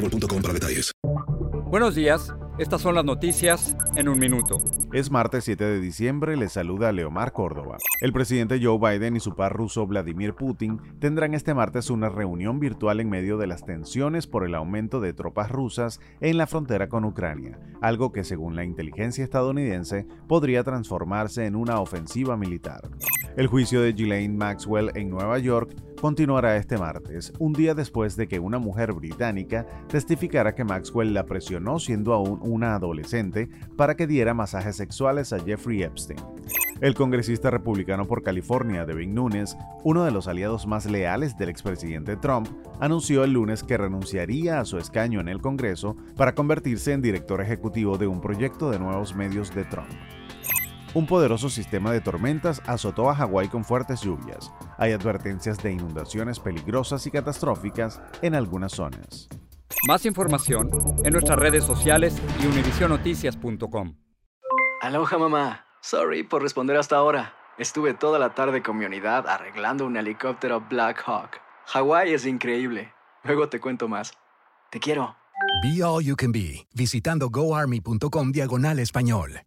boostmobile.com para detalles. Buenos días, estas son las noticias en un minuto. Es martes 7 de diciembre, le saluda Leomar Córdoba. El presidente Joe Biden y su par ruso Vladimir Putin tendrán este martes una reunión virtual en medio de las tensiones por el aumento de tropas rusas en la frontera con Ucrania, algo que según la inteligencia estadounidense podría transformarse en una ofensiva militar. El juicio de Ghislaine Maxwell en Nueva York continuará este martes, un día después de que una mujer británica testificara que Maxwell la presionó siendo aún una adolescente para que diera masajes sexuales a Jeffrey Epstein. El congresista republicano por California, Devin Nunes, uno de los aliados más leales del expresidente Trump, anunció el lunes que renunciaría a su escaño en el Congreso para convertirse en director ejecutivo de un proyecto de nuevos medios de Trump. Un poderoso sistema de tormentas azotó a Hawái con fuertes lluvias. Hay advertencias de inundaciones peligrosas y catastróficas en algunas zonas. Más información en nuestras redes sociales y univisionoticias.com. Aloha mamá. Sorry por responder hasta ahora. Estuve toda la tarde con mi unidad arreglando un helicóptero Black Hawk. Hawái es increíble. Luego te cuento más. Te quiero. Be All You Can Be, visitando goarmy.com diagonal español.